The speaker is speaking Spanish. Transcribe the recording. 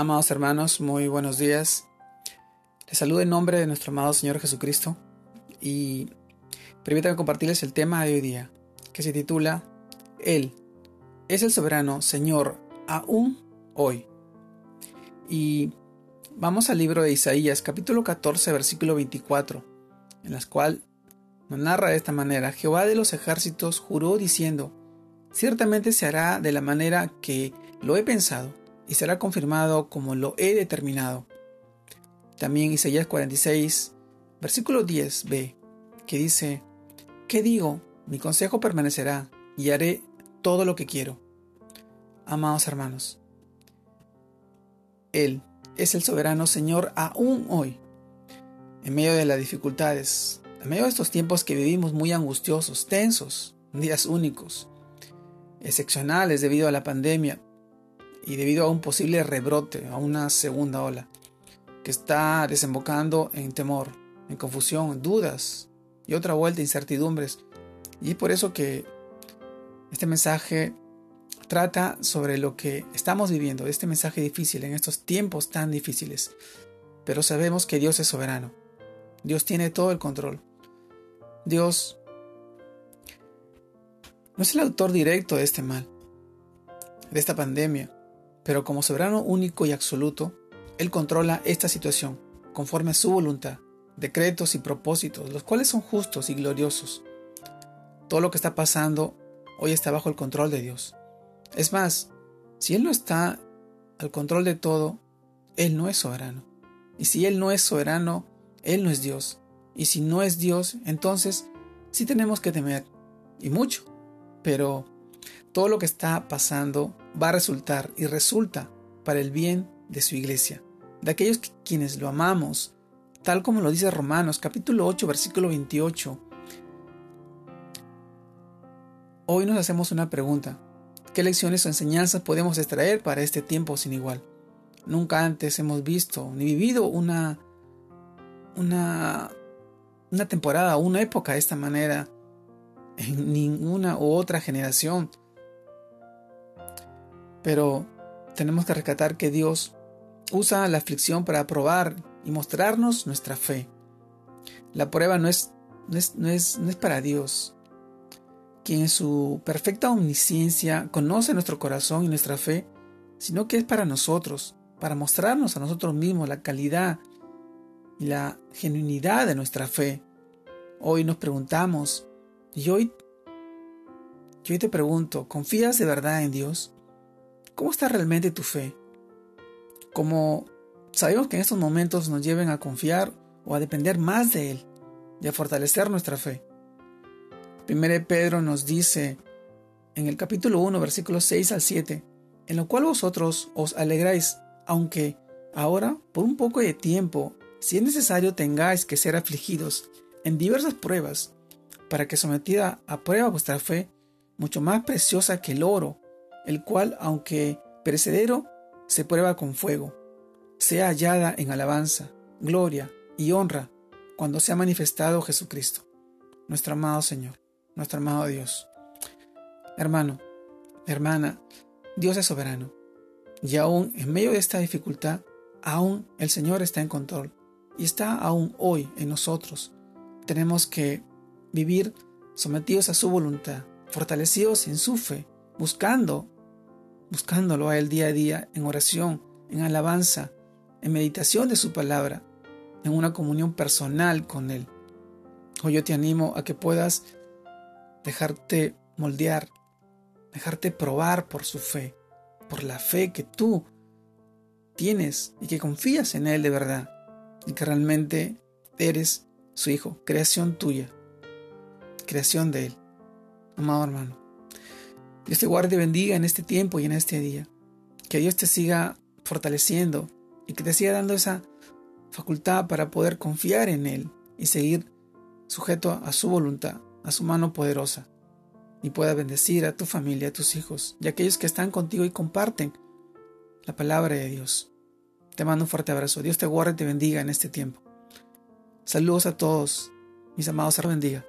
Amados hermanos, muy buenos días. Les saludo en nombre de nuestro amado Señor Jesucristo y permítanme compartirles el tema de hoy día, que se titula Él es el soberano Señor aún hoy. Y vamos al libro de Isaías, capítulo 14, versículo 24, en la cual nos narra de esta manera, Jehová de los ejércitos juró diciendo, ciertamente se hará de la manera que lo he pensado y será confirmado como lo he determinado. También Isaías 46, versículo 10b, que dice, ¿qué digo? Mi consejo permanecerá y haré todo lo que quiero. Amados hermanos, Él es el soberano Señor aún hoy, en medio de las dificultades, en medio de estos tiempos que vivimos muy angustiosos, tensos, días únicos, excepcionales debido a la pandemia, y debido a un posible rebrote, a una segunda ola, que está desembocando en temor, en confusión, dudas y otra vuelta, incertidumbres. Y es por eso que este mensaje trata sobre lo que estamos viviendo, este mensaje difícil en estos tiempos tan difíciles. Pero sabemos que Dios es soberano. Dios tiene todo el control. Dios no es el autor directo de este mal, de esta pandemia, pero como soberano único y absoluto, Él controla esta situación conforme a su voluntad, decretos y propósitos, los cuales son justos y gloriosos. Todo lo que está pasando hoy está bajo el control de Dios. Es más, si Él no está al control de todo, Él no es soberano. Y si Él no es soberano, Él no es Dios. Y si no es Dios, entonces sí tenemos que temer, y mucho. Pero todo lo que está pasando va a resultar y resulta para el bien de su iglesia, de aquellos quienes lo amamos, tal como lo dice Romanos capítulo 8 versículo 28. Hoy nos hacemos una pregunta. ¿Qué lecciones o enseñanzas podemos extraer para este tiempo sin igual? Nunca antes hemos visto ni vivido una, una, una temporada, una época de esta manera en ninguna u otra generación. Pero tenemos que rescatar que Dios usa la aflicción para probar y mostrarnos nuestra fe. La prueba no es, no es, no es, no es para Dios, quien en su perfecta omnisciencia conoce nuestro corazón y nuestra fe, sino que es para nosotros, para mostrarnos a nosotros mismos la calidad y la genuinidad de nuestra fe. Hoy nos preguntamos, y hoy, yo hoy te pregunto, ¿confías de verdad en Dios? ¿Cómo está realmente tu fe? Como sabemos que en estos momentos nos lleven a confiar o a depender más de Él y a fortalecer nuestra fe. Primero Pedro nos dice en el capítulo 1, versículos 6 al 7, en lo cual vosotros os alegráis, aunque ahora, por un poco de tiempo, si es necesario, tengáis que ser afligidos en diversas pruebas, para que sometida a prueba vuestra fe, mucho más preciosa que el oro, el cual, aunque perecedero, se prueba con fuego, sea hallada en alabanza, gloria y honra cuando se ha manifestado Jesucristo, nuestro amado Señor, nuestro amado Dios. Hermano, hermana, Dios es soberano, y aún en medio de esta dificultad, aún el Señor está en control, y está aún hoy en nosotros. Tenemos que vivir sometidos a su voluntad, fortalecidos en su fe, buscando, buscándolo a Él día a día, en oración, en alabanza, en meditación de su palabra, en una comunión personal con Él. Hoy yo te animo a que puedas dejarte moldear, dejarte probar por su fe, por la fe que tú tienes y que confías en Él de verdad y que realmente eres su hijo, creación tuya, creación de Él. Amado hermano, Dios te guarde y bendiga en este tiempo y en este día. Que Dios te siga fortaleciendo y que te siga dando esa facultad para poder confiar en Él y seguir sujeto a su voluntad, a su mano poderosa, y pueda bendecir a tu familia, a tus hijos y a aquellos que están contigo y comparten la palabra de Dios. Te mando un fuerte abrazo. Dios te guarde y te bendiga en este tiempo. Saludos a todos. Mis amados, se bendiga.